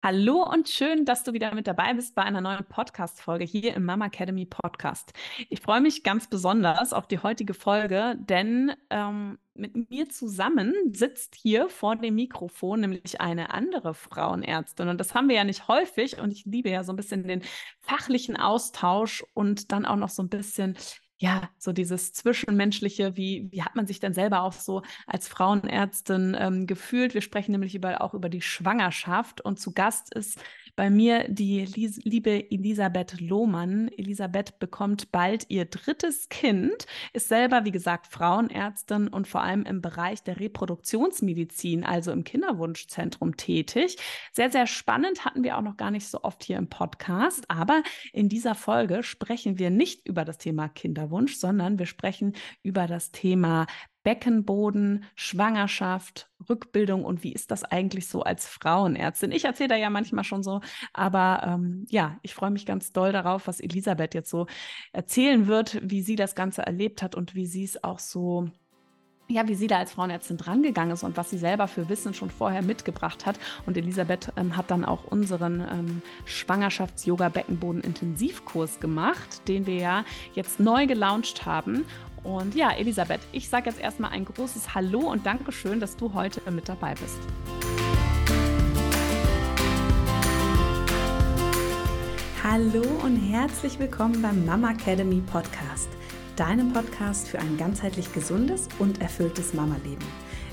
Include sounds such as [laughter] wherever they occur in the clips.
Hallo und schön, dass du wieder mit dabei bist bei einer neuen Podcast-Folge hier im Mama Academy Podcast. Ich freue mich ganz besonders auf die heutige Folge, denn ähm, mit mir zusammen sitzt hier vor dem Mikrofon nämlich eine andere Frauenärztin. Und das haben wir ja nicht häufig. Und ich liebe ja so ein bisschen den fachlichen Austausch und dann auch noch so ein bisschen ja, so dieses Zwischenmenschliche, wie, wie hat man sich denn selber auch so als Frauenärztin ähm, gefühlt? Wir sprechen nämlich über, auch über die Schwangerschaft und zu Gast ist bei mir die Lies liebe Elisabeth Lohmann. Elisabeth bekommt bald ihr drittes Kind, ist selber, wie gesagt, Frauenärztin und vor allem im Bereich der Reproduktionsmedizin, also im Kinderwunschzentrum tätig. Sehr, sehr spannend, hatten wir auch noch gar nicht so oft hier im Podcast, aber in dieser Folge sprechen wir nicht über das Thema Kinderwunsch, sondern wir sprechen über das Thema Beckenboden, Schwangerschaft, Rückbildung und wie ist das eigentlich so als Frauenärztin? Ich erzähle da ja manchmal schon so, aber ähm, ja, ich freue mich ganz doll darauf, was Elisabeth jetzt so erzählen wird, wie sie das Ganze erlebt hat und wie sie es auch so ja, wie sie da als Frauenärztin drangegangen ist und was sie selber für Wissen schon vorher mitgebracht hat. Und Elisabeth ähm, hat dann auch unseren ähm, Schwangerschafts-Yoga-Beckenboden-Intensivkurs gemacht, den wir ja jetzt neu gelauncht haben. Und ja, Elisabeth, ich sage jetzt erstmal ein großes Hallo und Dankeschön, dass du heute mit dabei bist. Hallo und herzlich willkommen beim Mama Academy Podcast, deinem Podcast für ein ganzheitlich gesundes und erfülltes Mama-Leben.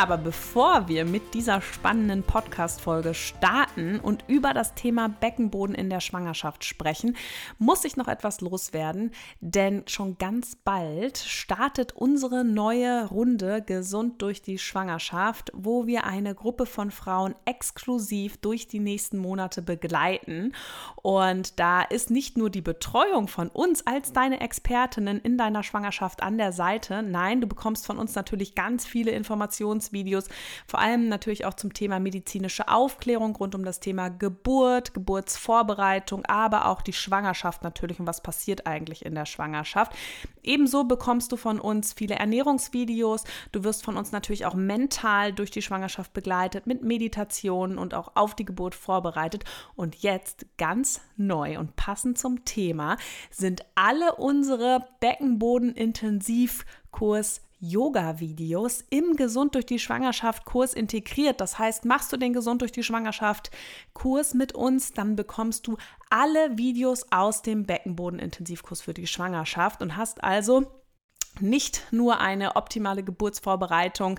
Aber bevor wir mit dieser spannenden Podcast-Folge starten und über das Thema Beckenboden in der Schwangerschaft sprechen, muss ich noch etwas loswerden, denn schon ganz bald startet unsere neue Runde Gesund durch die Schwangerschaft, wo wir eine Gruppe von Frauen exklusiv durch die nächsten Monate begleiten. Und da ist nicht nur die Betreuung von uns als deine Expertinnen in deiner Schwangerschaft an der Seite, nein, du bekommst von uns natürlich ganz viele Informationen Videos, vor allem natürlich auch zum Thema medizinische Aufklärung rund um das Thema Geburt, Geburtsvorbereitung, aber auch die Schwangerschaft natürlich und was passiert eigentlich in der Schwangerschaft. Ebenso bekommst du von uns viele Ernährungsvideos. Du wirst von uns natürlich auch mental durch die Schwangerschaft begleitet mit Meditationen und auch auf die Geburt vorbereitet. Und jetzt ganz neu und passend zum Thema sind alle unsere Beckenboden-Intensivkurs Yoga-Videos im Gesund durch die Schwangerschaft Kurs integriert. Das heißt, machst du den Gesund durch die Schwangerschaft Kurs mit uns, dann bekommst du alle Videos aus dem Beckenboden-Intensivkurs für die Schwangerschaft und hast also nicht nur eine optimale Geburtsvorbereitung,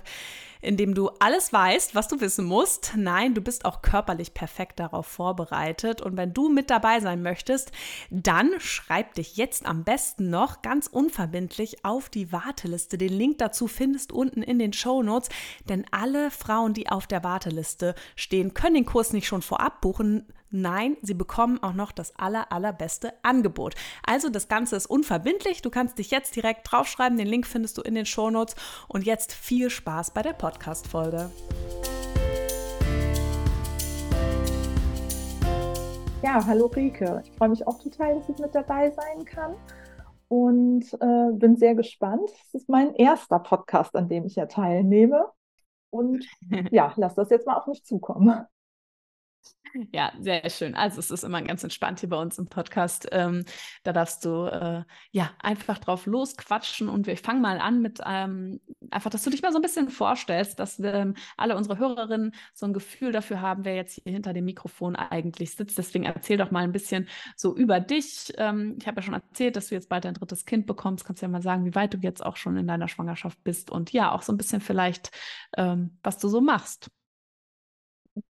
indem du alles weißt, was du wissen musst. Nein, du bist auch körperlich perfekt darauf vorbereitet. Und wenn du mit dabei sein möchtest, dann schreib dich jetzt am besten noch ganz unverbindlich auf die Warteliste. Den Link dazu findest unten in den Show Notes, denn alle Frauen, die auf der Warteliste stehen, können den Kurs nicht schon vorab buchen Nein, sie bekommen auch noch das aller, allerbeste Angebot. Also das Ganze ist unverbindlich. Du kannst dich jetzt direkt draufschreiben. Den Link findest du in den Shownotes. Und jetzt viel Spaß bei der Podcast-Folge. Ja, hallo Rike. Ich freue mich auch total, dass ich mit dabei sein kann und äh, bin sehr gespannt. Es ist mein erster Podcast, an dem ich ja teilnehme. Und [laughs] ja, lass das jetzt mal auf mich zukommen. Ja, sehr schön. Also es ist immer ganz entspannt hier bei uns im Podcast. Ähm, da darfst du äh, ja einfach drauf losquatschen und wir fangen mal an mit ähm, einfach, dass du dich mal so ein bisschen vorstellst, dass ähm, alle unsere Hörerinnen so ein Gefühl dafür haben, wer jetzt hier hinter dem Mikrofon eigentlich sitzt. Deswegen erzähl doch mal ein bisschen so über dich. Ähm, ich habe ja schon erzählt, dass du jetzt bald dein drittes Kind bekommst. Kannst ja mal sagen, wie weit du jetzt auch schon in deiner Schwangerschaft bist und ja, auch so ein bisschen vielleicht, ähm, was du so machst.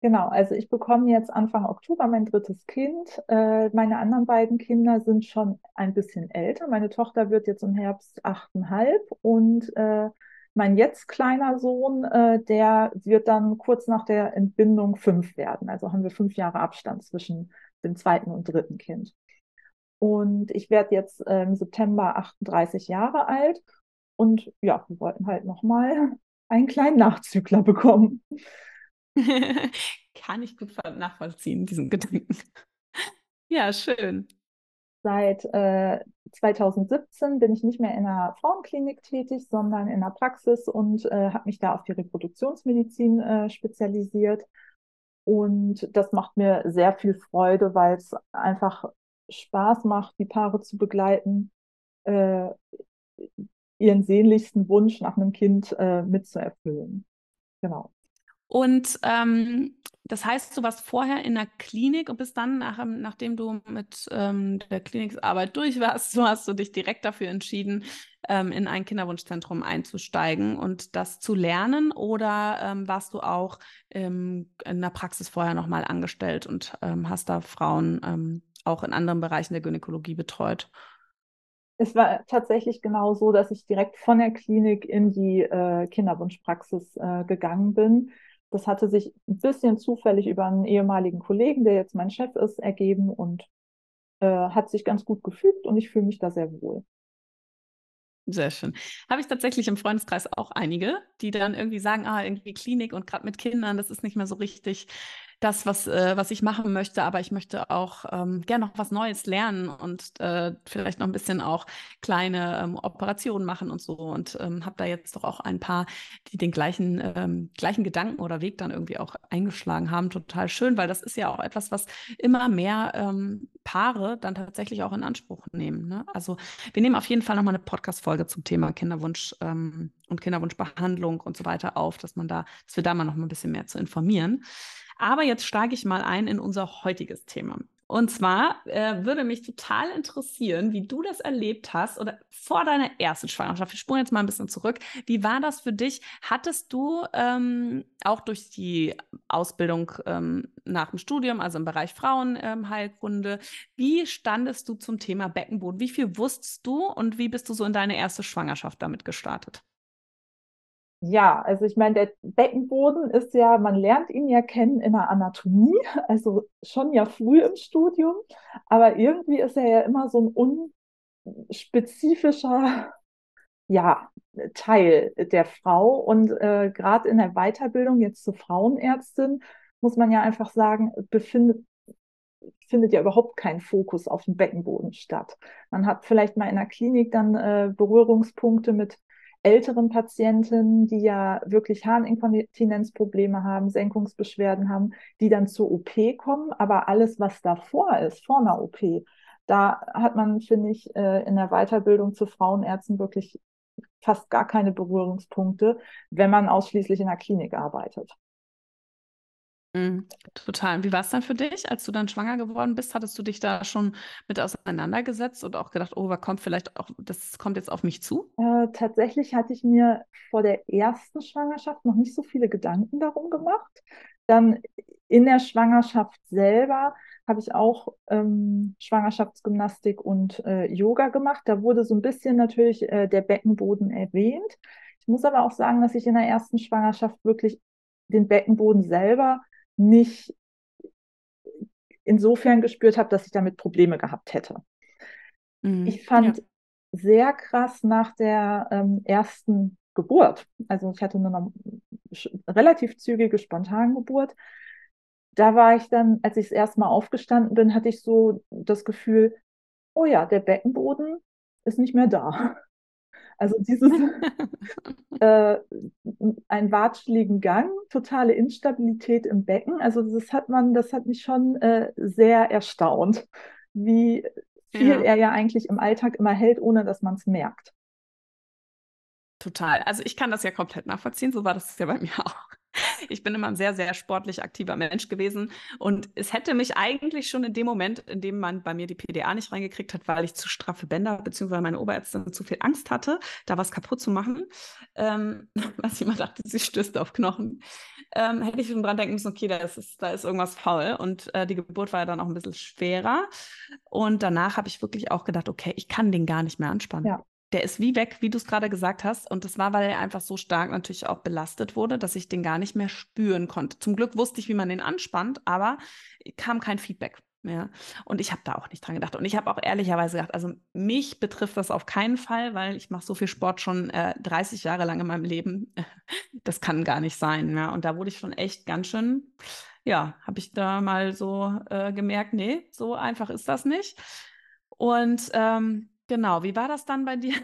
Genau, also ich bekomme jetzt Anfang Oktober mein drittes Kind. Äh, meine anderen beiden Kinder sind schon ein bisschen älter. Meine Tochter wird jetzt im Herbst achteinhalb und äh, mein jetzt kleiner Sohn, äh, der wird dann kurz nach der Entbindung fünf werden. Also haben wir fünf Jahre Abstand zwischen dem zweiten und dritten Kind. Und ich werde jetzt äh, im September 38 Jahre alt. Und ja, wir wollten halt nochmal einen kleinen Nachzügler bekommen. [laughs] Kann ich gut nachvollziehen, diesen Gedanken. [laughs] ja, schön. Seit äh, 2017 bin ich nicht mehr in einer Frauenklinik tätig, sondern in der Praxis und äh, habe mich da auf die Reproduktionsmedizin äh, spezialisiert. Und das macht mir sehr viel Freude, weil es einfach Spaß macht, die Paare zu begleiten, äh, ihren sehnlichsten Wunsch nach einem Kind äh, mitzuerfüllen. Genau. Und ähm, das heißt, du warst vorher in der Klinik und bist dann, nach, ähm, nachdem du mit ähm, der Klinikarbeit durch warst, [laughs] so hast du dich direkt dafür entschieden, ähm, in ein Kinderwunschzentrum einzusteigen und das zu lernen? Oder ähm, warst du auch in der Praxis vorher nochmal angestellt und ähm, hast da Frauen auch in anderen Bereichen der Gynäkologie betreut? Es war tatsächlich genau so, dass ich direkt von der Klinik in die äh, Kinderwunschpraxis äh, gegangen bin das hatte sich ein bisschen zufällig über einen ehemaligen Kollegen, der jetzt mein Chef ist, ergeben und äh, hat sich ganz gut gefügt und ich fühle mich da sehr wohl. Sehr schön. Habe ich tatsächlich im Freundeskreis auch einige, die dann irgendwie sagen, ah, irgendwie Klinik und gerade mit Kindern, das ist nicht mehr so richtig das, was, äh, was ich machen möchte, aber ich möchte auch ähm, gerne noch was Neues lernen und äh, vielleicht noch ein bisschen auch kleine ähm, Operationen machen und so. Und ähm, habe da jetzt doch auch ein paar, die den gleichen, ähm, gleichen Gedanken oder Weg dann irgendwie auch eingeschlagen haben. Total schön, weil das ist ja auch etwas, was immer mehr ähm, Paare dann tatsächlich auch in Anspruch nehmen. Ne? Also wir nehmen auf jeden Fall nochmal eine Podcast-Folge zum Thema Kinderwunsch ähm, und Kinderwunschbehandlung und so weiter auf, dass man da, dass wir da mal noch mal ein bisschen mehr zu informieren. Aber jetzt steige ich mal ein in unser heutiges Thema. Und zwar äh, würde mich total interessieren, wie du das erlebt hast oder vor deiner ersten Schwangerschaft. Wir spulen jetzt mal ein bisschen zurück. Wie war das für dich? Hattest du ähm, auch durch die Ausbildung ähm, nach dem Studium, also im Bereich Frauenheilkunde, ähm, wie standest du zum Thema Beckenboden? Wie viel wusstest du und wie bist du so in deine erste Schwangerschaft damit gestartet? Ja, also ich meine, der Beckenboden ist ja, man lernt ihn ja kennen in der Anatomie, [laughs] also schon ja früh im Studium, aber irgendwie ist er ja immer so ein unspezifischer, ja, Teil der Frau und äh, gerade in der Weiterbildung jetzt zur Frauenärztin muss man ja einfach sagen, befindet findet ja überhaupt kein Fokus auf dem Beckenboden statt. Man hat vielleicht mal in der Klinik dann äh, Berührungspunkte mit älteren Patienten, die ja wirklich Harninkontinenzprobleme haben, Senkungsbeschwerden haben, die dann zur OP kommen. Aber alles, was davor ist, vor einer OP, da hat man, finde ich, äh, in der Weiterbildung zu Frauenärzten wirklich fast gar keine Berührungspunkte, wenn man ausschließlich in der Klinik arbeitet. Mhm, total. Wie war es dann für dich, als du dann schwanger geworden bist? Hattest du dich da schon mit auseinandergesetzt und auch gedacht, oh, was kommt vielleicht auch, das kommt jetzt auf mich zu? Äh, tatsächlich hatte ich mir vor der ersten Schwangerschaft noch nicht so viele Gedanken darum gemacht. Dann in der Schwangerschaft selber habe ich auch ähm, Schwangerschaftsgymnastik und äh, Yoga gemacht. Da wurde so ein bisschen natürlich äh, der Beckenboden erwähnt. Ich muss aber auch sagen, dass ich in der ersten Schwangerschaft wirklich den Beckenboden selber nicht insofern gespürt habe, dass ich damit Probleme gehabt hätte. Mhm. Ich fand ja. sehr krass nach der ähm, ersten Geburt, also ich hatte eine relativ zügige Spontangeburt, da war ich dann, als ich das erste Mal aufgestanden bin, hatte ich so das Gefühl, oh ja, der Beckenboden ist nicht mehr da. Also dieses [laughs] äh, ein watscheligen Gang, totale Instabilität im Becken. Also das hat man, das hat mich schon äh, sehr erstaunt, wie viel ja. er ja eigentlich im Alltag immer hält, ohne dass man es merkt. Total. Also ich kann das ja komplett nachvollziehen. So war das ja bei mir auch. Ich bin immer ein sehr, sehr sportlich aktiver Mensch gewesen. Und es hätte mich eigentlich schon in dem Moment, in dem man bei mir die PDA nicht reingekriegt hat, weil ich zu straffe Bänder bzw. meine Oberärztin zu viel Angst hatte, da was kaputt zu machen, ähm, [laughs] was ich immer dachte, sie stößt auf Knochen, ähm, hätte ich schon dran denken müssen, okay, da ist, da ist irgendwas faul. Und äh, die Geburt war ja dann auch ein bisschen schwerer. Und danach habe ich wirklich auch gedacht, okay, ich kann den gar nicht mehr anspannen. Ja der ist wie weg, wie du es gerade gesagt hast. Und das war, weil er einfach so stark natürlich auch belastet wurde, dass ich den gar nicht mehr spüren konnte. Zum Glück wusste ich, wie man den anspannt, aber kam kein Feedback. Ja, und ich habe da auch nicht dran gedacht. Und ich habe auch ehrlicherweise gedacht, also mich betrifft das auf keinen Fall, weil ich mache so viel Sport schon äh, 30 Jahre lang in meinem Leben. [laughs] Das kann gar nicht sein. Ja. Und da wurde ich schon echt ganz schön, ja, habe ich da mal so äh, gemerkt, nee, so einfach ist das nicht. Und ähm, genau, wie war das dann bei dir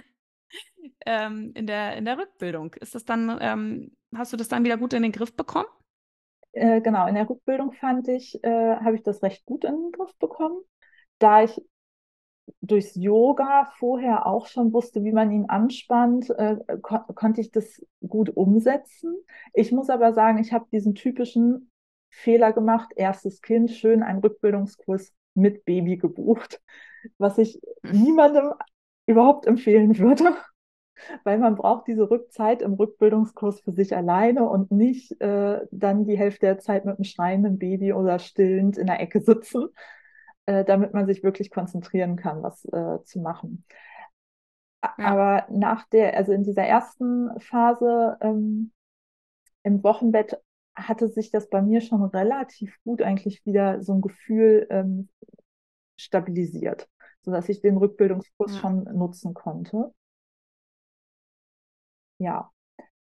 [laughs] ähm, in, der, in der Rückbildung? Ist das dann, ähm, hast du das dann wieder gut in den Griff bekommen? Äh, genau, in der Rückbildung fand ich, äh, habe ich das recht gut in den Griff bekommen, da ich durchs Yoga vorher auch schon wusste, wie man ihn anspannt, äh, kon konnte ich das gut umsetzen. Ich muss aber sagen, ich habe diesen typischen Fehler gemacht, erstes Kind, schön einen Rückbildungskurs mit Baby gebucht, was ich niemandem überhaupt empfehlen würde [laughs] weil man braucht diese Rückzeit im Rückbildungskurs für sich alleine und nicht äh, dann die Hälfte der Zeit mit einem schreienden Baby oder stillend in der Ecke sitzen, äh, damit man sich wirklich konzentrieren kann, was äh, zu machen. Ja. Aber nach der, also in dieser ersten Phase ähm, im Wochenbett hatte sich das bei mir schon relativ gut eigentlich wieder so ein Gefühl ähm, stabilisiert, sodass ich den Rückbildungskurs ja. schon nutzen konnte. Ja,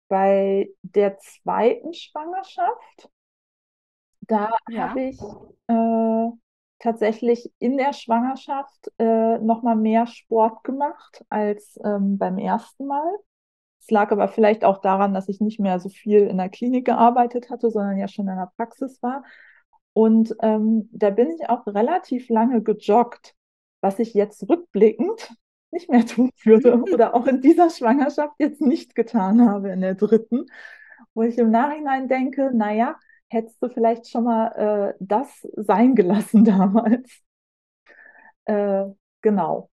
bei der zweiten Schwangerschaft, da ja. habe ich äh, tatsächlich in der Schwangerschaft äh, nochmal mehr Sport gemacht als ähm, beim ersten Mal. Es lag aber vielleicht auch daran, dass ich nicht mehr so viel in der Klinik gearbeitet hatte, sondern ja schon in der Praxis war. Und ähm, da bin ich auch relativ lange gejoggt, was ich jetzt rückblickend nicht mehr tun würde [laughs] oder auch in dieser Schwangerschaft jetzt nicht getan habe in der dritten, wo ich im Nachhinein denke, naja, hättest du vielleicht schon mal äh, das sein gelassen [laughs] damals. Äh, genau.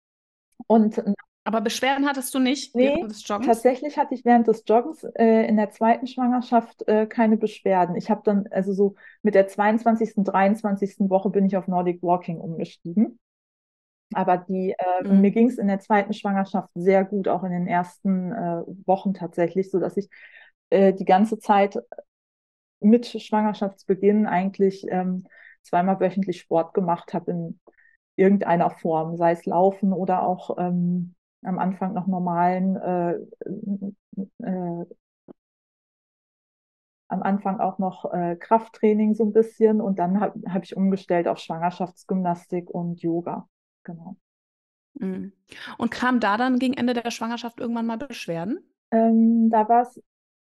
Und aber Beschwerden hattest du nicht nee, während des Joggens? Tatsächlich hatte ich während des Joggens äh, in der zweiten Schwangerschaft äh, keine Beschwerden. Ich habe dann, also so mit der 22., 23. Woche bin ich auf Nordic Walking umgestiegen. Aber die, äh, mhm. mir ging es in der zweiten Schwangerschaft sehr gut, auch in den ersten äh, Wochen tatsächlich, so dass ich äh, die ganze Zeit mit Schwangerschaftsbeginn eigentlich ähm, zweimal wöchentlich Sport gemacht habe in irgendeiner Form, sei es Laufen oder auch ähm, am Anfang noch normalen äh, äh, am Anfang auch noch äh, Krafttraining so ein bisschen und dann habe hab ich umgestellt auf Schwangerschaftsgymnastik und Yoga. Genau. Mhm. Und kam da dann gegen Ende der Schwangerschaft irgendwann mal Beschwerden? Ähm, da war es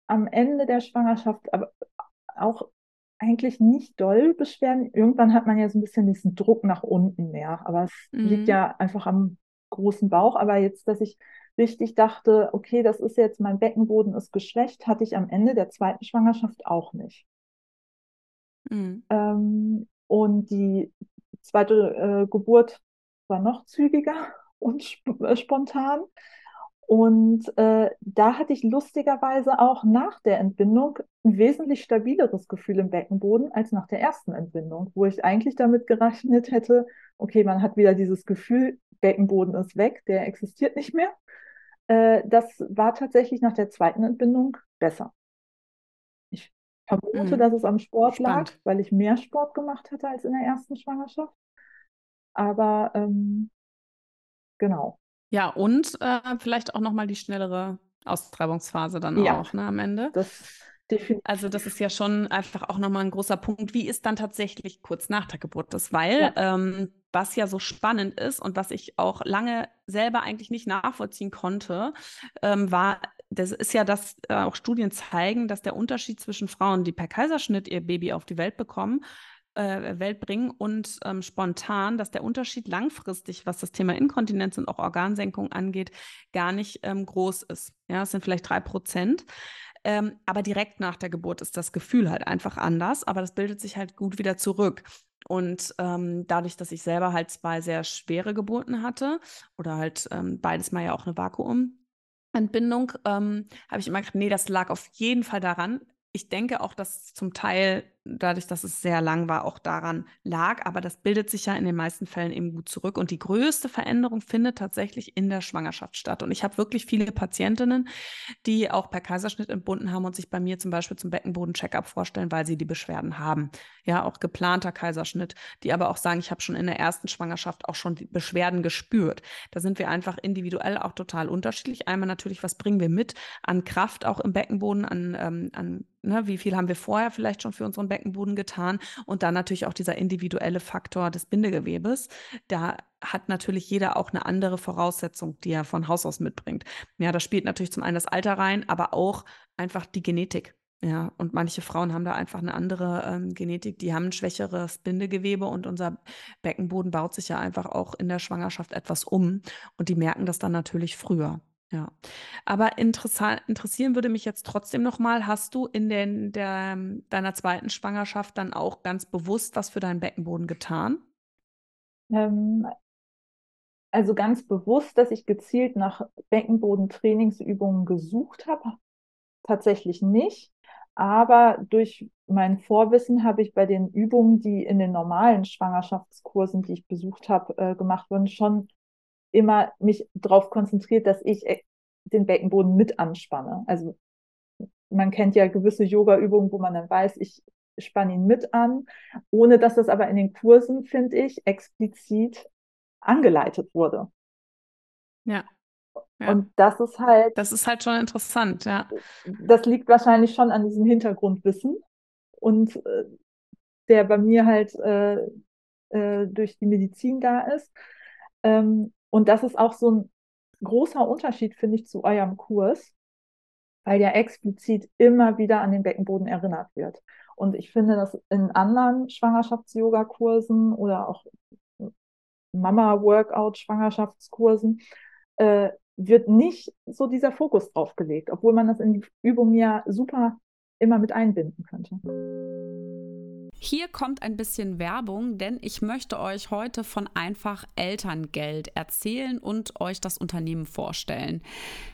am Ende der Schwangerschaft aber auch eigentlich nicht doll Beschwerden. Irgendwann hat man ja so ein bisschen diesen Druck nach unten mehr, aber es mhm. liegt ja einfach am großen Bauch. Aber jetzt, dass ich richtig dachte, okay, das ist jetzt, mein Beckenboden ist geschwächt, hatte ich am Ende der zweiten Schwangerschaft auch nicht. Mhm. Ähm, und die zweite äh, Geburt war noch zügiger [laughs] und sp äh, spontan. Und äh, da hatte ich lustigerweise auch nach der Entbindung ein wesentlich stabileres Gefühl im Beckenboden als nach der ersten Entbindung, wo ich eigentlich damit gerechnet hätte, okay, man hat wieder dieses Gefühl, Beckenboden ist weg, der existiert nicht mehr. Äh, das war tatsächlich nach der zweiten Entbindung besser. Ich vermute, mhm. dass es am Sport Spannend. lag, weil ich mehr Sport gemacht hatte als in der ersten Schwangerschaft. Aber ähm, genau. Ja, und äh, vielleicht auch nochmal die schnellere Austreibungsphase dann ja, auch ne, am Ende. Das also das ist ja schon einfach auch nochmal ein großer Punkt. Wie ist dann tatsächlich kurz nach der Geburt das? Weil ja. ähm, was ja so spannend ist und was ich auch lange selber eigentlich nicht nachvollziehen konnte, ähm, war, das ist ja, dass äh, auch Studien zeigen, dass der Unterschied zwischen Frauen, die per Kaiserschnitt ihr Baby auf die Welt bekommen, äh, Welt bringen und ähm, spontan, dass der Unterschied langfristig, was das Thema Inkontinenz und auch Organsenkung angeht, gar nicht ähm, groß ist. Ja, es sind vielleicht drei Prozent. Ähm, aber direkt nach der Geburt ist das Gefühl halt einfach anders, aber das bildet sich halt gut wieder zurück. Und ähm, dadurch, dass ich selber halt zwei sehr schwere Geburten hatte oder halt ähm, beides mal ja auch eine Vakuumentbindung, ähm, habe ich immer gedacht, nee, das lag auf jeden Fall daran. Ich denke auch, dass zum Teil dadurch, dass es sehr lang war, auch daran lag. Aber das bildet sich ja in den meisten Fällen eben gut zurück. Und die größte Veränderung findet tatsächlich in der Schwangerschaft statt. Und ich habe wirklich viele Patientinnen, die auch per Kaiserschnitt entbunden haben und sich bei mir zum Beispiel zum Beckenboden-Checkup vorstellen, weil sie die Beschwerden haben. Ja, auch geplanter Kaiserschnitt, die aber auch sagen, ich habe schon in der ersten Schwangerschaft auch schon die Beschwerden gespürt. Da sind wir einfach individuell auch total unterschiedlich. Einmal natürlich, was bringen wir mit an Kraft auch im Beckenboden, an, ähm, an ne, wie viel haben wir vorher vielleicht schon für unseren Beckenboden getan und dann natürlich auch dieser individuelle Faktor des Bindegewebes. Da hat natürlich jeder auch eine andere Voraussetzung, die er von Haus aus mitbringt. Ja, da spielt natürlich zum einen das Alter rein, aber auch einfach die Genetik. Ja, und manche Frauen haben da einfach eine andere ähm, Genetik, die haben ein schwächeres Bindegewebe und unser Beckenboden baut sich ja einfach auch in der Schwangerschaft etwas um und die merken das dann natürlich früher. Ja, aber interessieren würde mich jetzt trotzdem nochmal, hast du in den, der, deiner zweiten Schwangerschaft dann auch ganz bewusst was für deinen Beckenboden getan? Ähm, also ganz bewusst, dass ich gezielt nach Beckenbodentrainingsübungen gesucht habe, tatsächlich nicht. Aber durch mein Vorwissen habe ich bei den Übungen, die in den normalen Schwangerschaftskursen, die ich besucht habe, äh, gemacht wurden, schon immer mich darauf konzentriert, dass ich äh, den Beckenboden mit anspanne. Also man kennt ja gewisse Yoga-Übungen, wo man dann weiß, ich spanne ihn mit an, ohne dass das aber in den Kursen, finde ich, explizit angeleitet wurde. Ja. ja. Und das ist halt. Das ist halt schon interessant, ja. Das liegt wahrscheinlich schon an diesem Hintergrundwissen und äh, der bei mir halt äh, äh, durch die Medizin da ist. Ähm, und das ist auch so ein großer Unterschied, finde ich, zu eurem Kurs, weil ja explizit immer wieder an den Beckenboden erinnert wird. Und ich finde, dass in anderen Schwangerschafts-Yoga-Kursen oder auch Mama-Workout-Schwangerschaftskursen äh, wird nicht so dieser Fokus drauf gelegt, obwohl man das in die Übung ja super immer mit einbinden könnte. Hier kommt ein bisschen Werbung, denn ich möchte euch heute von Einfach Elterngeld erzählen und euch das Unternehmen vorstellen.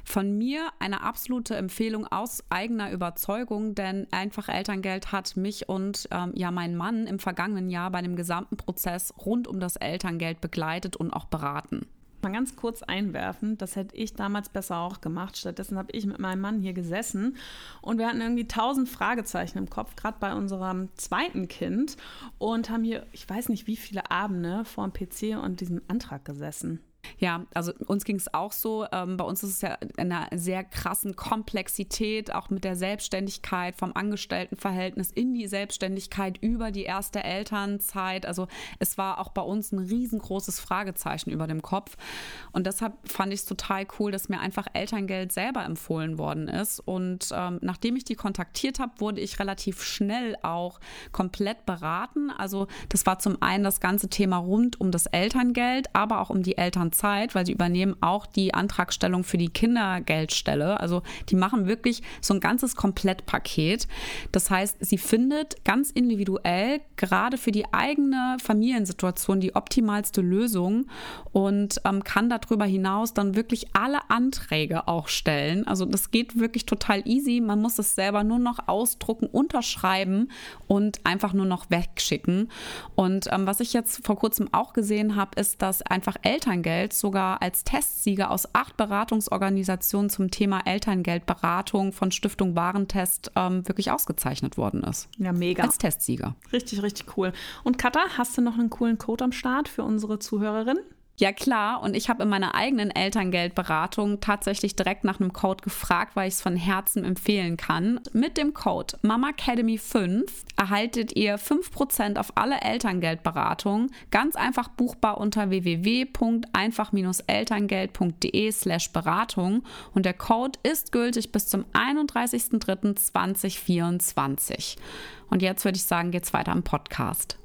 Von mir eine absolute Empfehlung aus eigener Überzeugung, denn Einfach Elterngeld hat mich und ähm, ja meinen Mann im vergangenen Jahr bei dem gesamten Prozess rund um das Elterngeld begleitet und auch beraten mal ganz kurz einwerfen, das hätte ich damals besser auch gemacht. Stattdessen habe ich mit meinem Mann hier gesessen und wir hatten irgendwie tausend Fragezeichen im Kopf, gerade bei unserem zweiten Kind und haben hier, ich weiß nicht wie viele Abende vor dem PC und diesem Antrag gesessen. Ja, also uns ging es auch so. Ähm, bei uns ist es ja in einer sehr krassen Komplexität, auch mit der Selbstständigkeit vom Angestelltenverhältnis in die Selbstständigkeit über die erste Elternzeit. Also es war auch bei uns ein riesengroßes Fragezeichen über dem Kopf. Und deshalb fand ich es total cool, dass mir einfach Elterngeld selber empfohlen worden ist. Und ähm, nachdem ich die kontaktiert habe, wurde ich relativ schnell auch komplett beraten. Also das war zum einen das ganze Thema rund um das Elterngeld, aber auch um die Elternzeit. Zeit, weil sie übernehmen auch die Antragstellung für die Kindergeldstelle. Also die machen wirklich so ein ganzes Komplettpaket. Das heißt, sie findet ganz individuell gerade für die eigene Familiensituation die optimalste Lösung und ähm, kann darüber hinaus dann wirklich alle Anträge auch stellen. Also das geht wirklich total easy. Man muss es selber nur noch ausdrucken, unterschreiben und einfach nur noch wegschicken. Und ähm, was ich jetzt vor kurzem auch gesehen habe, ist, dass einfach Elterngeld Elterngeld sogar als Testsieger aus acht Beratungsorganisationen zum Thema Elterngeldberatung von Stiftung Warentest ähm, wirklich ausgezeichnet worden ist. Ja, mega. Als Testsieger. Richtig, richtig cool. Und Katha, hast du noch einen coolen Code am Start für unsere Zuhörerin? Ja klar, und ich habe in meiner eigenen Elterngeldberatung tatsächlich direkt nach einem Code gefragt, weil ich es von Herzen empfehlen kann. Mit dem Code MAMACADEMY5 erhaltet ihr 5% auf alle Elterngeldberatungen, ganz einfach buchbar unter www.einfach-elterngeld.de slash Beratung und der Code ist gültig bis zum 31.03.2024. Und jetzt würde ich sagen, geht's weiter im Podcast.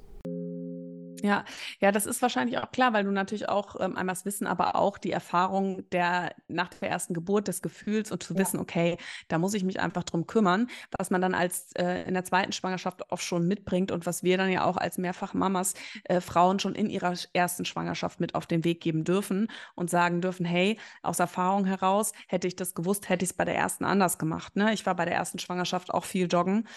Ja, ja, das ist wahrscheinlich auch klar, weil du natürlich auch ähm, einmal das Wissen, aber auch die Erfahrung der nach der ersten Geburt des Gefühls und zu ja. wissen, okay, da muss ich mich einfach drum kümmern, was man dann als äh, in der zweiten Schwangerschaft auch schon mitbringt und was wir dann ja auch als Mehrfachmamas äh, Frauen schon in ihrer ersten Schwangerschaft mit auf den Weg geben dürfen und sagen dürfen, hey, aus Erfahrung heraus hätte ich das gewusst, hätte ich es bei der ersten anders gemacht. Ne? Ich war bei der ersten Schwangerschaft auch viel joggen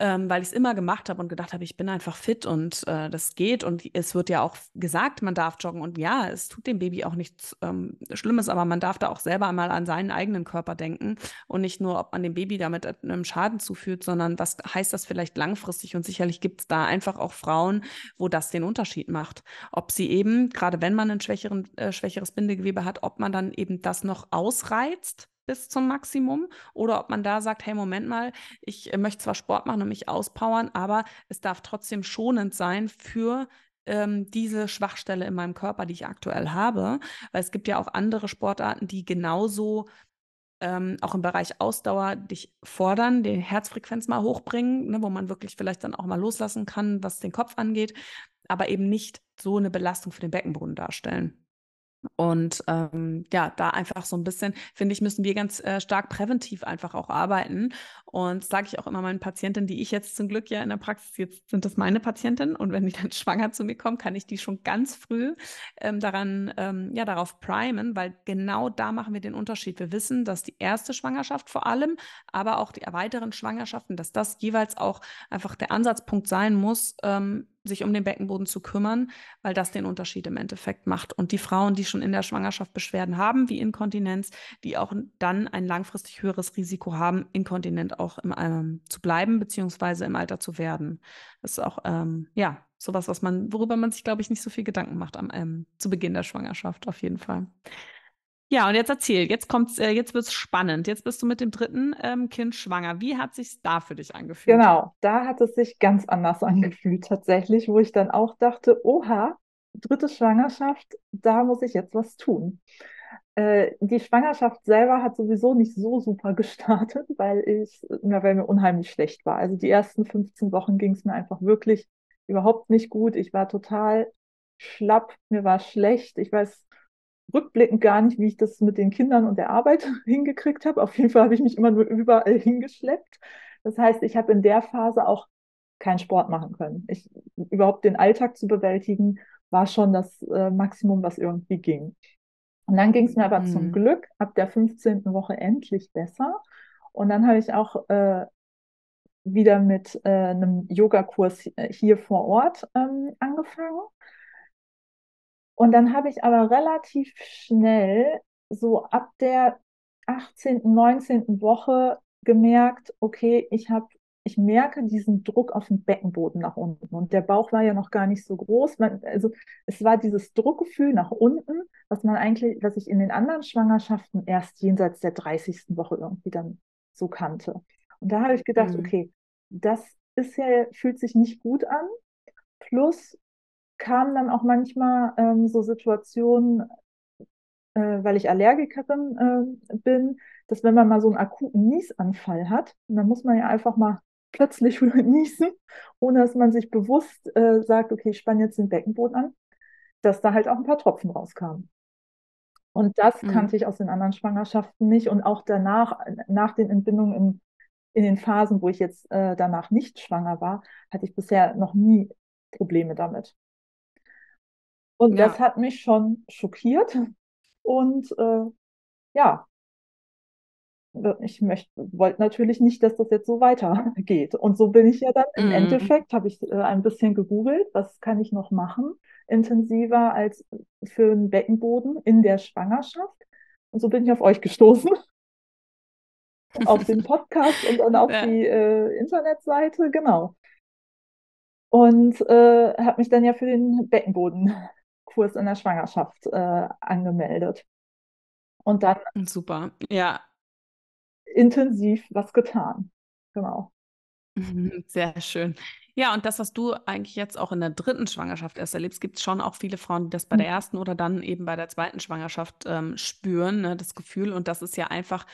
ähm, weil ich es immer gemacht habe und gedacht habe, ich bin einfach fit und äh, das geht. Und es wird ja auch gesagt, man darf joggen. Und ja, es tut dem Baby auch nichts ähm, Schlimmes, aber man darf da auch selber einmal an seinen eigenen Körper denken und nicht nur, ob man dem Baby damit einem Schaden zuführt, sondern was heißt das vielleicht langfristig? Und sicherlich gibt es da einfach auch Frauen, wo das den Unterschied macht. Ob sie eben, gerade wenn man ein schwächeren, äh, schwächeres Bindegewebe hat, ob man dann eben das noch ausreizt bis zum Maximum oder ob man da sagt, hey, Moment mal, ich äh, möchte zwar Sport machen und mich auspowern, aber es darf trotzdem schonend sein für ähm, diese Schwachstelle in meinem Körper, die ich aktuell habe. Weil es gibt ja auch andere Sportarten, die genauso ähm, auch im Bereich Ausdauer dich fordern, die Herzfrequenz mal hochbringen, ne, wo man wirklich vielleicht dann auch mal loslassen kann, was den Kopf angeht, aber eben nicht so eine Belastung für den Beckenboden darstellen. Und ähm, ja, da einfach so ein bisschen, finde ich, müssen wir ganz äh, stark präventiv einfach auch arbeiten. Und sage ich auch immer meinen Patientinnen, die ich jetzt zum Glück ja in der Praxis, jetzt sind das meine Patientinnen. Und wenn die dann [laughs] schwanger zu mir kommen, kann ich die schon ganz früh ähm, daran, ähm, ja, darauf primen, weil genau da machen wir den Unterschied. Wir wissen, dass die erste Schwangerschaft vor allem, aber auch die weiteren Schwangerschaften, dass das jeweils auch einfach der Ansatzpunkt sein muss, ähm, sich um den Beckenboden zu kümmern, weil das den Unterschied im Endeffekt macht. Und die Frauen, die schon in der Schwangerschaft Beschwerden haben, wie Inkontinenz, die auch dann ein langfristig höheres Risiko haben, inkontinent auch im, ähm, zu bleiben, beziehungsweise im Alter zu werden. Das ist auch, ähm, ja, sowas, was man, worüber man sich, glaube ich, nicht so viel Gedanken macht am, ähm, zu Beginn der Schwangerschaft, auf jeden Fall. Ja, und jetzt erzähl, jetzt kommt's, äh, jetzt wird's spannend. Jetzt bist du mit dem dritten ähm, Kind schwanger. Wie hat sich's da für dich angefühlt? Genau, da hat es sich ganz anders angefühlt tatsächlich, wo ich dann auch dachte, oha, dritte Schwangerschaft, da muss ich jetzt was tun. Äh, die Schwangerschaft selber hat sowieso nicht so super gestartet, weil ich, na, weil mir unheimlich schlecht war. Also die ersten 15 Wochen ging es mir einfach wirklich überhaupt nicht gut. Ich war total schlapp, mir war schlecht. Ich weiß rückblickend gar nicht, wie ich das mit den Kindern und der Arbeit [laughs] hingekriegt habe. Auf jeden Fall habe ich mich immer nur überall [laughs] hingeschleppt. Das heißt, ich habe in der Phase auch keinen Sport machen können. Ich, überhaupt den Alltag zu bewältigen, war schon das äh, Maximum, was irgendwie ging. Und dann ging es mir aber mhm. zum Glück ab der 15. Woche endlich besser. Und dann habe ich auch äh, wieder mit äh, einem Yogakurs hier vor Ort ähm, angefangen. Und dann habe ich aber relativ schnell, so ab der 18., 19. Woche gemerkt, okay, ich habe, ich merke diesen Druck auf dem Beckenboden nach unten. Und der Bauch war ja noch gar nicht so groß. Man, also es war dieses Druckgefühl nach unten, was man eigentlich, was ich in den anderen Schwangerschaften erst jenseits der 30. Woche irgendwie dann so kannte. Und da habe ich gedacht, mhm. okay, das ist ja, fühlt sich nicht gut an. Plus kamen dann auch manchmal ähm, so Situationen, äh, weil ich Allergikerin äh, bin, dass wenn man mal so einen akuten Niesanfall hat, dann muss man ja einfach mal plötzlich [laughs] niesen, ohne dass man sich bewusst äh, sagt, okay, ich spanne jetzt den Beckenboden an, dass da halt auch ein paar Tropfen rauskamen. Und das mhm. kannte ich aus den anderen Schwangerschaften nicht. Und auch danach, nach den Entbindungen in, in den Phasen, wo ich jetzt äh, danach nicht schwanger war, hatte ich bisher noch nie Probleme damit. Und ja. das hat mich schon schockiert. Und äh, ja, ich möchte, wollte natürlich nicht, dass das jetzt so weitergeht. Und so bin ich ja dann im mm. Endeffekt, habe ich äh, ein bisschen gegoogelt, was kann ich noch machen, intensiver als für den Beckenboden in der Schwangerschaft. Und so bin ich auf euch gestoßen. [laughs] auf den Podcast und dann auf ja. die äh, Internetseite, genau. Und äh, habe mich dann ja für den Beckenboden Kurs in der Schwangerschaft äh, angemeldet. Und dann super, ja. Intensiv was getan. Genau. Sehr schön. Ja, und das, was du eigentlich jetzt auch in der dritten Schwangerschaft erst erlebst, gibt es schon auch viele Frauen, die das bei der mhm. ersten oder dann eben bei der zweiten Schwangerschaft ähm, spüren, ne, das Gefühl. Und das ist ja einfach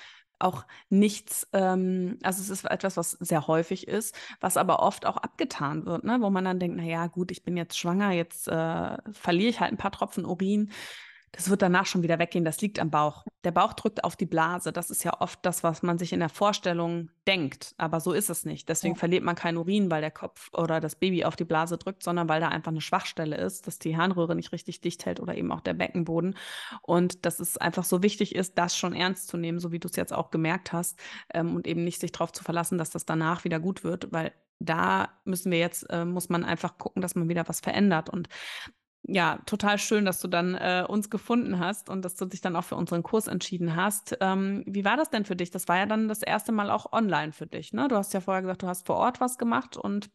auch nichts, ähm, also es ist etwas, was sehr häufig ist, was aber oft auch abgetan wird, ne? wo man dann denkt, naja, gut, ich bin jetzt schwanger, jetzt äh, verliere ich halt ein paar Tropfen Urin das wird danach schon wieder weggehen. Das liegt am Bauch. Der Bauch drückt auf die Blase. Das ist ja oft das, was man sich in der Vorstellung denkt. Aber so ist es nicht. Deswegen ja. verliert man keinen Urin, weil der Kopf oder das Baby auf die Blase drückt, sondern weil da einfach eine Schwachstelle ist, dass die Harnröhre nicht richtig dicht hält oder eben auch der Beckenboden. Und dass es einfach so wichtig ist, das schon ernst zu nehmen, so wie du es jetzt auch gemerkt hast. Ähm, und eben nicht sich darauf zu verlassen, dass das danach wieder gut wird, weil da müssen wir jetzt, äh, muss man einfach gucken, dass man wieder was verändert. Und ja, total schön, dass du dann äh, uns gefunden hast und dass du dich dann auch für unseren Kurs entschieden hast. Ähm, wie war das denn für dich? Das war ja dann das erste Mal auch online für dich, ne? Du hast ja vorher gesagt, du hast vor Ort was gemacht und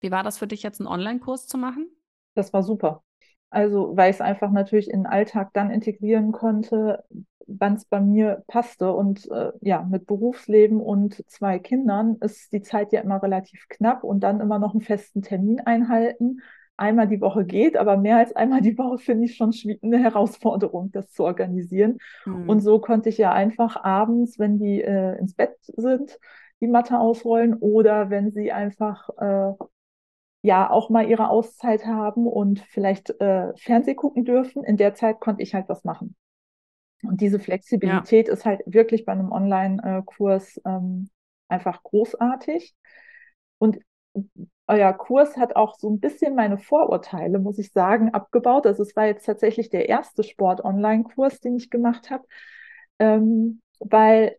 wie war das für dich jetzt, einen Online-Kurs zu machen? Das war super. Also, weil ich es einfach natürlich in den Alltag dann integrieren konnte, wann es bei mir passte. Und äh, ja, mit Berufsleben und zwei Kindern ist die Zeit ja immer relativ knapp und dann immer noch einen festen Termin einhalten. Einmal die Woche geht, aber mehr als einmal die Woche finde ich schon eine Herausforderung, das zu organisieren. Mhm. Und so konnte ich ja einfach abends, wenn die äh, ins Bett sind, die Matte ausrollen oder wenn sie einfach äh, ja auch mal ihre Auszeit haben und vielleicht äh, Fernseh gucken dürfen. In der Zeit konnte ich halt was machen. Und diese Flexibilität ja. ist halt wirklich bei einem Online-Kurs ähm, einfach großartig. Und euer Kurs hat auch so ein bisschen meine Vorurteile, muss ich sagen, abgebaut. Also es war jetzt tatsächlich der erste Sport-Online-Kurs, den ich gemacht habe, ähm, weil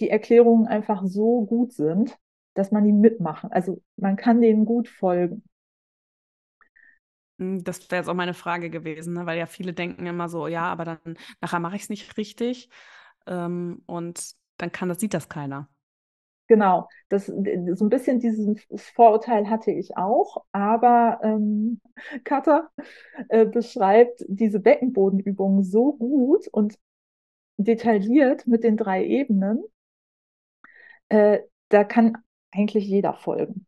die Erklärungen einfach so gut sind, dass man die mitmachen. Also man kann denen gut folgen. Hm, das wäre jetzt auch meine Frage gewesen, ne? weil ja viele denken immer so, ja, aber dann nachher mache ich es nicht richtig ähm, und dann kann das, sieht das keiner. Genau, das, so ein bisschen dieses Vorurteil hatte ich auch, aber ähm, [laughs] Katha äh, beschreibt diese Beckenbodenübung so gut und detailliert mit den drei Ebenen, äh, da kann eigentlich jeder folgen.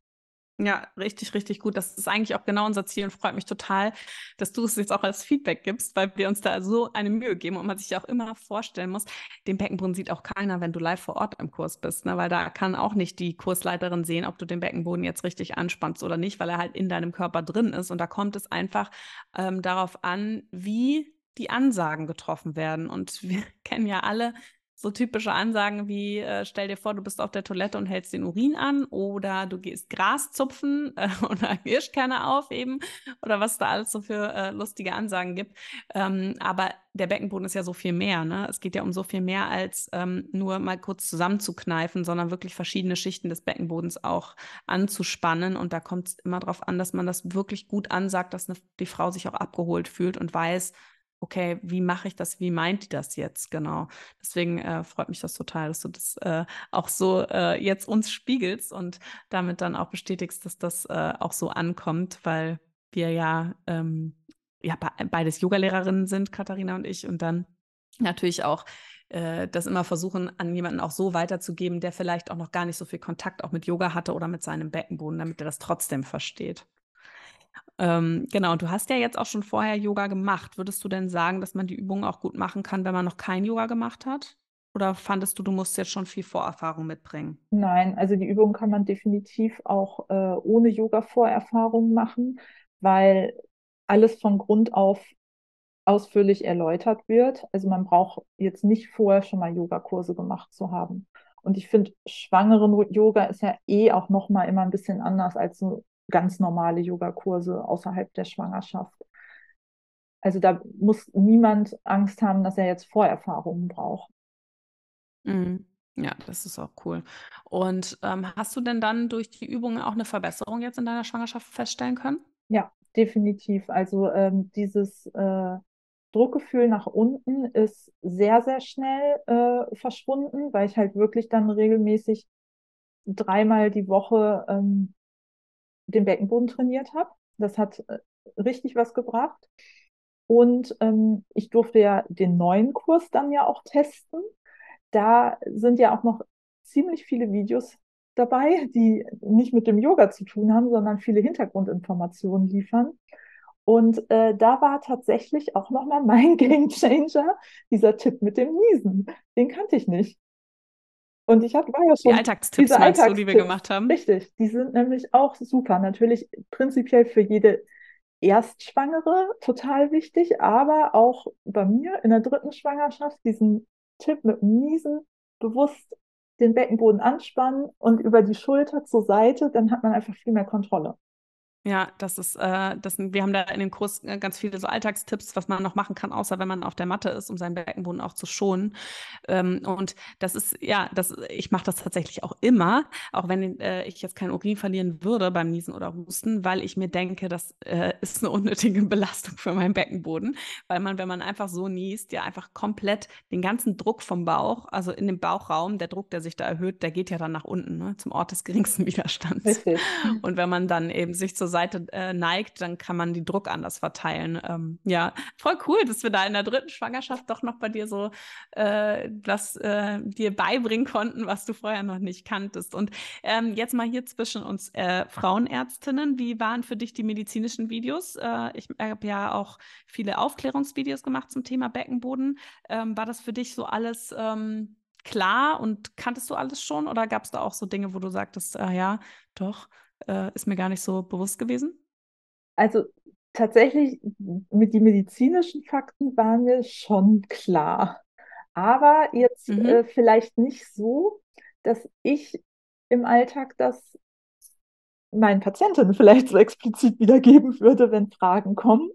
Ja, richtig, richtig gut. Das ist eigentlich auch genau unser Ziel und freut mich total, dass du es jetzt auch als Feedback gibst, weil wir uns da so eine Mühe geben und man sich auch immer vorstellen muss, den Beckenboden sieht auch keiner, wenn du live vor Ort im Kurs bist, ne? weil da kann auch nicht die Kursleiterin sehen, ob du den Beckenboden jetzt richtig anspannst oder nicht, weil er halt in deinem Körper drin ist. Und da kommt es einfach ähm, darauf an, wie die Ansagen getroffen werden. Und wir [laughs] kennen ja alle so typische Ansagen wie, äh, stell dir vor, du bist auf der Toilette und hältst den Urin an oder du gehst Gras zupfen äh, [laughs] oder Hirschkerne aufheben oder was da alles so für äh, lustige Ansagen gibt. Ähm, aber der Beckenboden ist ja so viel mehr. Ne? Es geht ja um so viel mehr als ähm, nur mal kurz zusammenzukneifen, sondern wirklich verschiedene Schichten des Beckenbodens auch anzuspannen. Und da kommt es immer darauf an, dass man das wirklich gut ansagt, dass eine, die Frau sich auch abgeholt fühlt und weiß, okay, wie mache ich das, wie meint die das jetzt genau? Deswegen äh, freut mich das total, dass du das äh, auch so äh, jetzt uns spiegelst und damit dann auch bestätigst, dass das äh, auch so ankommt, weil wir ja, ähm, ja beides Yogalehrerinnen sind, Katharina und ich, und dann natürlich auch äh, das immer versuchen, an jemanden auch so weiterzugeben, der vielleicht auch noch gar nicht so viel Kontakt auch mit Yoga hatte oder mit seinem Beckenboden, damit er das trotzdem versteht. Ähm, genau, du hast ja jetzt auch schon vorher Yoga gemacht. Würdest du denn sagen, dass man die Übungen auch gut machen kann, wenn man noch kein Yoga gemacht hat? Oder fandest du, du musst jetzt schon viel Vorerfahrung mitbringen? Nein, also die Übungen kann man definitiv auch äh, ohne Yoga-Vorerfahrung machen, weil alles von Grund auf ausführlich erläutert wird. Also man braucht jetzt nicht vorher schon mal Yogakurse gemacht zu haben. Und ich finde, schwangeren Yoga ist ja eh auch noch mal immer ein bisschen anders als so ganz normale Yogakurse außerhalb der Schwangerschaft. Also da muss niemand Angst haben, dass er jetzt Vorerfahrungen braucht. Mhm. Ja, das ist auch cool. Und ähm, hast du denn dann durch die Übungen auch eine Verbesserung jetzt in deiner Schwangerschaft feststellen können? Ja, definitiv. Also ähm, dieses äh, Druckgefühl nach unten ist sehr, sehr schnell äh, verschwunden, weil ich halt wirklich dann regelmäßig dreimal die Woche ähm, den Beckenboden trainiert habe. Das hat äh, richtig was gebracht. Und ähm, ich durfte ja den neuen Kurs dann ja auch testen. Da sind ja auch noch ziemlich viele Videos dabei, die nicht mit dem Yoga zu tun haben, sondern viele Hintergrundinformationen liefern. Und äh, da war tatsächlich auch nochmal mein [laughs] Game Changer, dieser Tipp mit dem Niesen. Den kannte ich nicht. Und ich hatte, war ja schon. Die Alltagstipps, diese Alltagstipps, du, die wir gemacht haben. Richtig, die sind nämlich auch super. Natürlich prinzipiell für jede Erstschwangere total wichtig, aber auch bei mir in der dritten Schwangerschaft diesen Tipp mit dem Niesen bewusst den Beckenboden anspannen und über die Schulter zur Seite, dann hat man einfach viel mehr Kontrolle. Ja, das ist, äh, das, wir haben da in dem Kurs äh, ganz viele so Alltagstipps, was man noch machen kann, außer wenn man auf der Matte ist, um seinen Beckenboden auch zu schonen. Ähm, und das ist, ja, das, ich mache das tatsächlich auch immer, auch wenn äh, ich jetzt kein Urin verlieren würde beim Niesen oder Husten, weil ich mir denke, das äh, ist eine unnötige Belastung für meinen Beckenboden, weil man, wenn man einfach so niest, ja einfach komplett den ganzen Druck vom Bauch, also in dem Bauchraum, der Druck, der sich da erhöht, der geht ja dann nach unten, ne, zum Ort des geringsten Widerstands. Richtig. Und wenn man dann eben sich zur Seite äh, neigt, dann kann man den Druck anders verteilen. Ähm, ja, voll cool, dass wir da in der dritten Schwangerschaft doch noch bei dir so äh, was äh, dir beibringen konnten, was du vorher noch nicht kanntest. Und ähm, jetzt mal hier zwischen uns äh, Frauenärztinnen, wie waren für dich die medizinischen Videos? Äh, ich habe ja auch viele Aufklärungsvideos gemacht zum Thema Beckenboden. Ähm, war das für dich so alles ähm, klar und kanntest du alles schon oder gab es da auch so Dinge, wo du sagtest, äh, ja, doch, äh, ist mir gar nicht so bewusst gewesen? Also tatsächlich mit den medizinischen Fakten waren mir schon klar. Aber jetzt mhm. äh, vielleicht nicht so, dass ich im Alltag das meinen Patientinnen vielleicht so explizit wiedergeben würde, wenn Fragen kommen,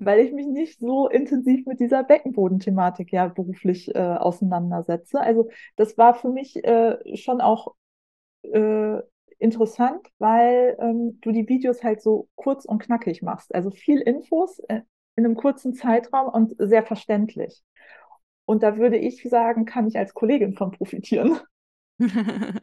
weil ich mich nicht so intensiv mit dieser Beckenbodenthematik ja beruflich äh, auseinandersetze. Also das war für mich äh, schon auch äh, interessant, weil ähm, du die Videos halt so kurz und knackig machst. Also viel Infos äh, in einem kurzen Zeitraum und sehr verständlich. Und da würde ich sagen, kann ich als Kollegin von profitieren. [laughs]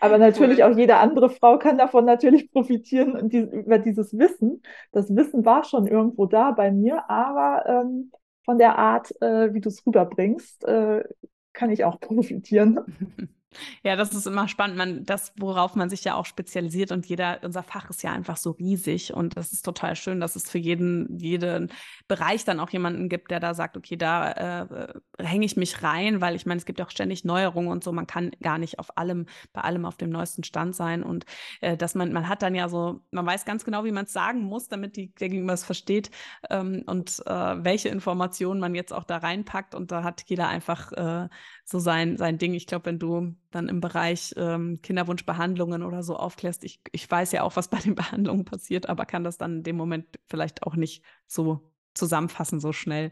Aber natürlich auch jede andere Frau kann davon natürlich profitieren und die, über dieses Wissen. Das Wissen war schon irgendwo da bei mir, aber ähm, von der Art, äh, wie du es rüberbringst, äh, kann ich auch [laughs] profitieren. [laughs] Ja, das ist immer spannend, man, das, worauf man sich ja auch spezialisiert und jeder, unser Fach ist ja einfach so riesig und das ist total schön, dass es für jeden, jeden Bereich dann auch jemanden gibt, der da sagt, okay, da äh, hänge ich mich rein, weil ich meine, es gibt ja auch ständig Neuerungen und so, man kann gar nicht auf allem, bei allem auf dem neuesten Stand sein und äh, dass man, man hat dann ja so, man weiß ganz genau, wie man es sagen muss, damit die, der Gegenüber es versteht ähm, und äh, welche Informationen man jetzt auch da reinpackt. Und da hat jeder einfach äh, so sein, sein Ding. Ich glaube, wenn du dann im Bereich ähm, Kinderwunschbehandlungen oder so aufklärst, ich, ich weiß ja auch, was bei den [laughs] Behandlungen passiert, aber kann das dann in dem Moment vielleicht auch nicht so zusammenfassen, so schnell.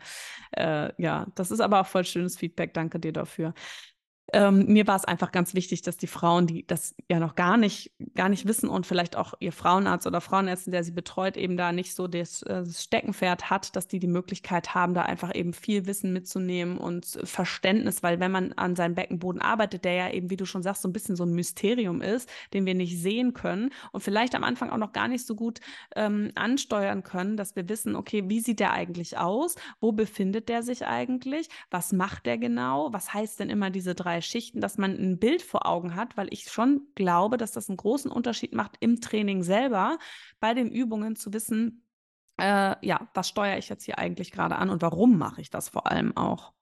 Äh, ja, das ist aber auch voll schönes Feedback. Danke dir dafür. Ähm, mir war es einfach ganz wichtig, dass die Frauen, die das ja noch gar nicht, gar nicht wissen und vielleicht auch ihr Frauenarzt oder Frauenärztin, der sie betreut, eben da nicht so das, äh, das Steckenpferd hat, dass die die Möglichkeit haben, da einfach eben viel Wissen mitzunehmen und Verständnis, weil wenn man an seinem Beckenboden arbeitet, der ja eben, wie du schon sagst, so ein bisschen so ein Mysterium ist, den wir nicht sehen können und vielleicht am Anfang auch noch gar nicht so gut ähm, ansteuern können, dass wir wissen, okay, wie sieht der eigentlich aus? Wo befindet der sich eigentlich? Was macht der genau? Was heißt denn immer diese drei Schichten, dass man ein Bild vor Augen hat, weil ich schon glaube, dass das einen großen Unterschied macht im Training selber, bei den Übungen zu wissen, äh, ja, was steuere ich jetzt hier eigentlich gerade an und warum mache ich das vor allem auch?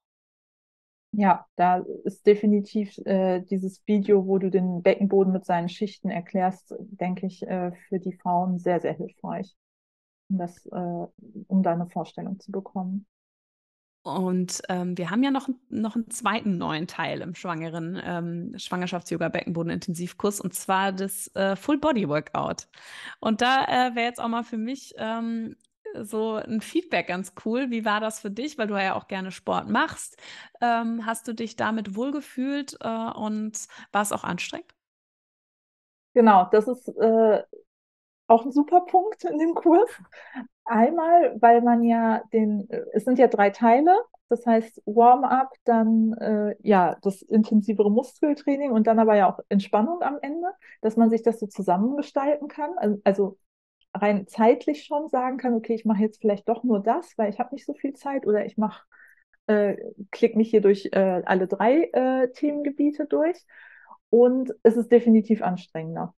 Ja, da ist definitiv äh, dieses Video, wo du den Beckenboden mit seinen Schichten erklärst, denke ich, äh, für die Frauen sehr, sehr hilfreich, um, das, äh, um da eine Vorstellung zu bekommen. Und ähm, wir haben ja noch, noch einen zweiten neuen Teil im schwangeren ähm, Schwangerschafts-Yoga-Beckenboden-Intensivkurs und zwar das äh, Full-Body-Workout. Und da äh, wäre jetzt auch mal für mich ähm, so ein Feedback ganz cool. Wie war das für dich? Weil du ja auch gerne Sport machst. Ähm, hast du dich damit wohlgefühlt äh, und war es auch anstrengend? Genau, das ist äh, auch ein super Punkt in dem Kurs. Einmal, weil man ja den, äh, es sind ja drei Teile, das heißt Warm-up, dann äh, ja das intensivere Muskeltraining und dann aber ja auch Entspannung am Ende, dass man sich das so zusammengestalten kann. Also, also rein zeitlich schon sagen kann, okay, ich mache jetzt vielleicht doch nur das, weil ich habe nicht so viel Zeit oder ich mache, äh, klick mich hier durch äh, alle drei äh, Themengebiete durch. Und es ist definitiv anstrengender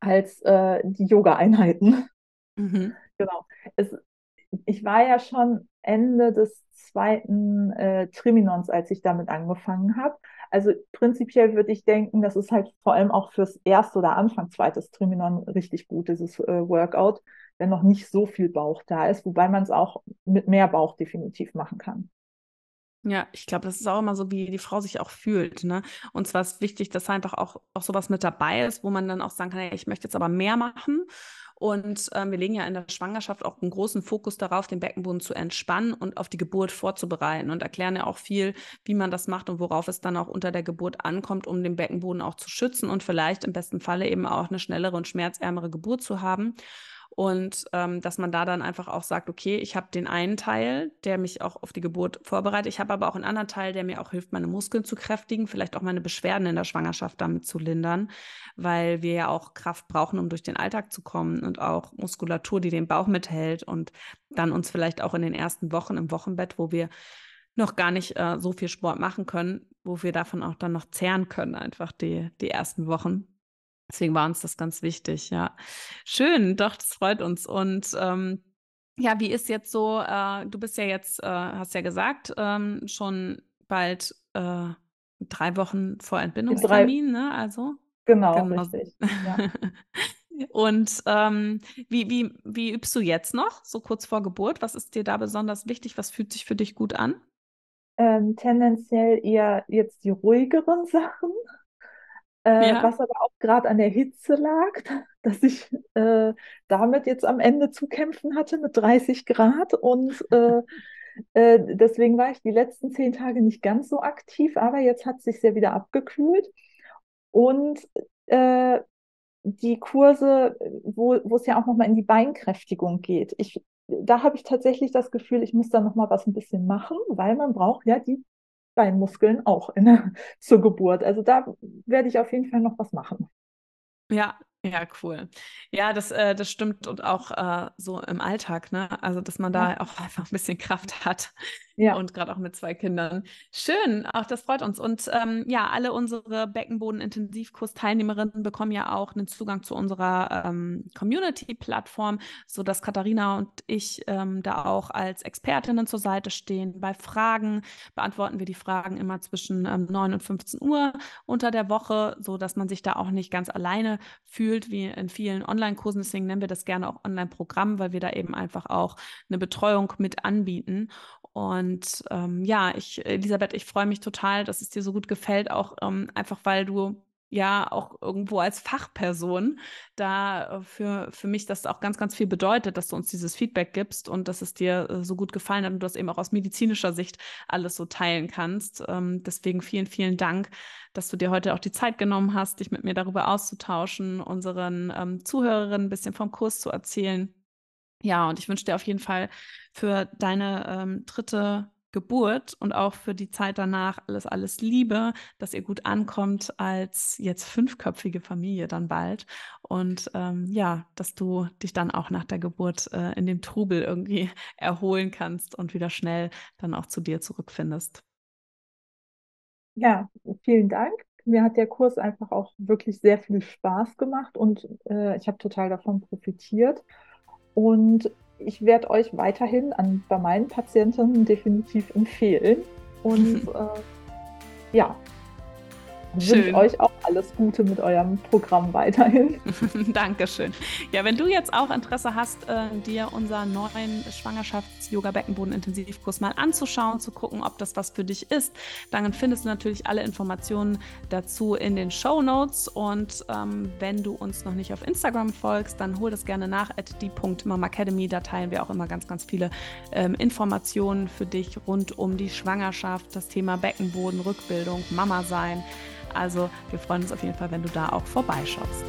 als äh, die Yoga-Einheiten. Mhm. [laughs] Genau. Es, ich war ja schon Ende des zweiten äh, Triminons, als ich damit angefangen habe. Also prinzipiell würde ich denken, das ist halt vor allem auch fürs erste oder Anfang zweites Triminon richtig gut, dieses äh, Workout, wenn noch nicht so viel Bauch da ist, wobei man es auch mit mehr Bauch definitiv machen kann. Ja, ich glaube, das ist auch immer so, wie die Frau sich auch fühlt, ne? Und zwar ist wichtig, dass einfach auch, auch sowas mit dabei ist, wo man dann auch sagen kann, hey, ich möchte jetzt aber mehr machen Und ähm, wir legen ja in der Schwangerschaft auch einen großen Fokus darauf, den Beckenboden zu entspannen und auf die Geburt vorzubereiten und erklären ja auch viel, wie man das macht und worauf es dann auch unter der Geburt ankommt, um den Beckenboden auch zu schützen und vielleicht im besten Falle eben auch eine schnellere und schmerzärmere Geburt zu haben. Und ähm, dass man da dann einfach auch sagt, okay, ich habe den einen Teil, der mich auch auf die Geburt vorbereitet. Ich habe aber auch einen anderen Teil, der mir auch hilft, meine Muskeln zu kräftigen, vielleicht auch meine Beschwerden in der Schwangerschaft damit zu lindern, weil wir ja auch Kraft brauchen, um durch den Alltag zu kommen und auch Muskulatur, die den Bauch mithält und dann uns vielleicht auch in den ersten Wochen im Wochenbett, wo wir noch gar nicht äh, so viel Sport machen können, wo wir davon auch dann noch zehren können, einfach die, die ersten Wochen. Deswegen war uns das ganz wichtig, ja. Schön, doch, das freut uns. Und ähm, ja, wie ist jetzt so, äh, du bist ja jetzt, äh, hast ja gesagt, ähm, schon bald äh, drei Wochen vor Entbindungstermin, ne? Also. Genau, genau. richtig. Ja. [laughs] Und ähm, wie, wie, wie übst du jetzt noch, so kurz vor Geburt? Was ist dir da besonders wichtig? Was fühlt sich für dich gut an? Ähm, tendenziell eher jetzt die ruhigeren [laughs] Sachen. Äh, ja. Was aber auch gerade an der Hitze lag, [laughs] dass ich äh, damit jetzt am Ende zu kämpfen hatte mit 30 Grad. Und äh, [laughs] äh, deswegen war ich die letzten zehn Tage nicht ganz so aktiv, aber jetzt hat es sich sehr wieder abgekühlt. Und äh, die Kurse, wo, wo es ja auch nochmal in die Beinkräftigung geht. Ich, da habe ich tatsächlich das Gefühl, ich muss da nochmal was ein bisschen machen, weil man braucht ja die Beinmuskeln auch in, [laughs] zur Geburt. Also da werde ich auf jeden Fall noch was machen. Ja, ja, cool. Ja, das, äh, das stimmt und auch äh, so im Alltag, ne? Also, dass man da ja. auch [laughs] einfach ein bisschen Kraft hat. Ja. Und gerade auch mit zwei Kindern. Schön, auch das freut uns. Und ähm, ja, alle unsere Beckenboden-Intensivkurs-Teilnehmerinnen bekommen ja auch einen Zugang zu unserer ähm, Community-Plattform, sodass Katharina und ich ähm, da auch als Expertinnen zur Seite stehen. Bei Fragen beantworten wir die Fragen immer zwischen ähm, 9 und 15 Uhr unter der Woche, sodass man sich da auch nicht ganz alleine fühlt, wie in vielen Online-Kursen. Deswegen nennen wir das gerne auch Online-Programm, weil wir da eben einfach auch eine Betreuung mit anbieten. Und ähm, ja, ich, Elisabeth, ich freue mich total, dass es dir so gut gefällt, auch ähm, einfach weil du ja auch irgendwo als Fachperson da äh, für, für mich das auch ganz, ganz viel bedeutet, dass du uns dieses Feedback gibst und dass es dir äh, so gut gefallen hat und du das eben auch aus medizinischer Sicht alles so teilen kannst. Ähm, deswegen vielen, vielen Dank, dass du dir heute auch die Zeit genommen hast, dich mit mir darüber auszutauschen, unseren ähm, Zuhörerinnen ein bisschen vom Kurs zu erzählen. Ja, und ich wünsche dir auf jeden Fall für deine ähm, dritte Geburt und auch für die Zeit danach alles, alles Liebe, dass ihr gut ankommt als jetzt fünfköpfige Familie dann bald. Und ähm, ja, dass du dich dann auch nach der Geburt äh, in dem Trubel irgendwie [laughs] erholen kannst und wieder schnell dann auch zu dir zurückfindest. Ja, vielen Dank. Mir hat der Kurs einfach auch wirklich sehr viel Spaß gemacht und äh, ich habe total davon profitiert. Und ich werde euch weiterhin an, bei meinen Patienten definitiv empfehlen. Und [laughs] äh, ja, wünsche euch auch alles Gute mit eurem Programm weiterhin. [laughs] Dankeschön. Ja, wenn du jetzt auch Interesse hast, äh, dir unseren neuen Schwangerschafts-Yoga-Beckenboden-Intensivkurs mal anzuschauen, zu gucken, ob das was für dich ist, dann findest du natürlich alle Informationen dazu in den Show Notes. Und ähm, wenn du uns noch nicht auf Instagram folgst, dann hol das gerne nach at die.mamacademy. Da teilen wir auch immer ganz, ganz viele ähm, Informationen für dich rund um die Schwangerschaft, das Thema Beckenboden, Rückbildung, Mama sein. Also wir freuen uns auf jeden Fall, wenn du da auch vorbeischaust.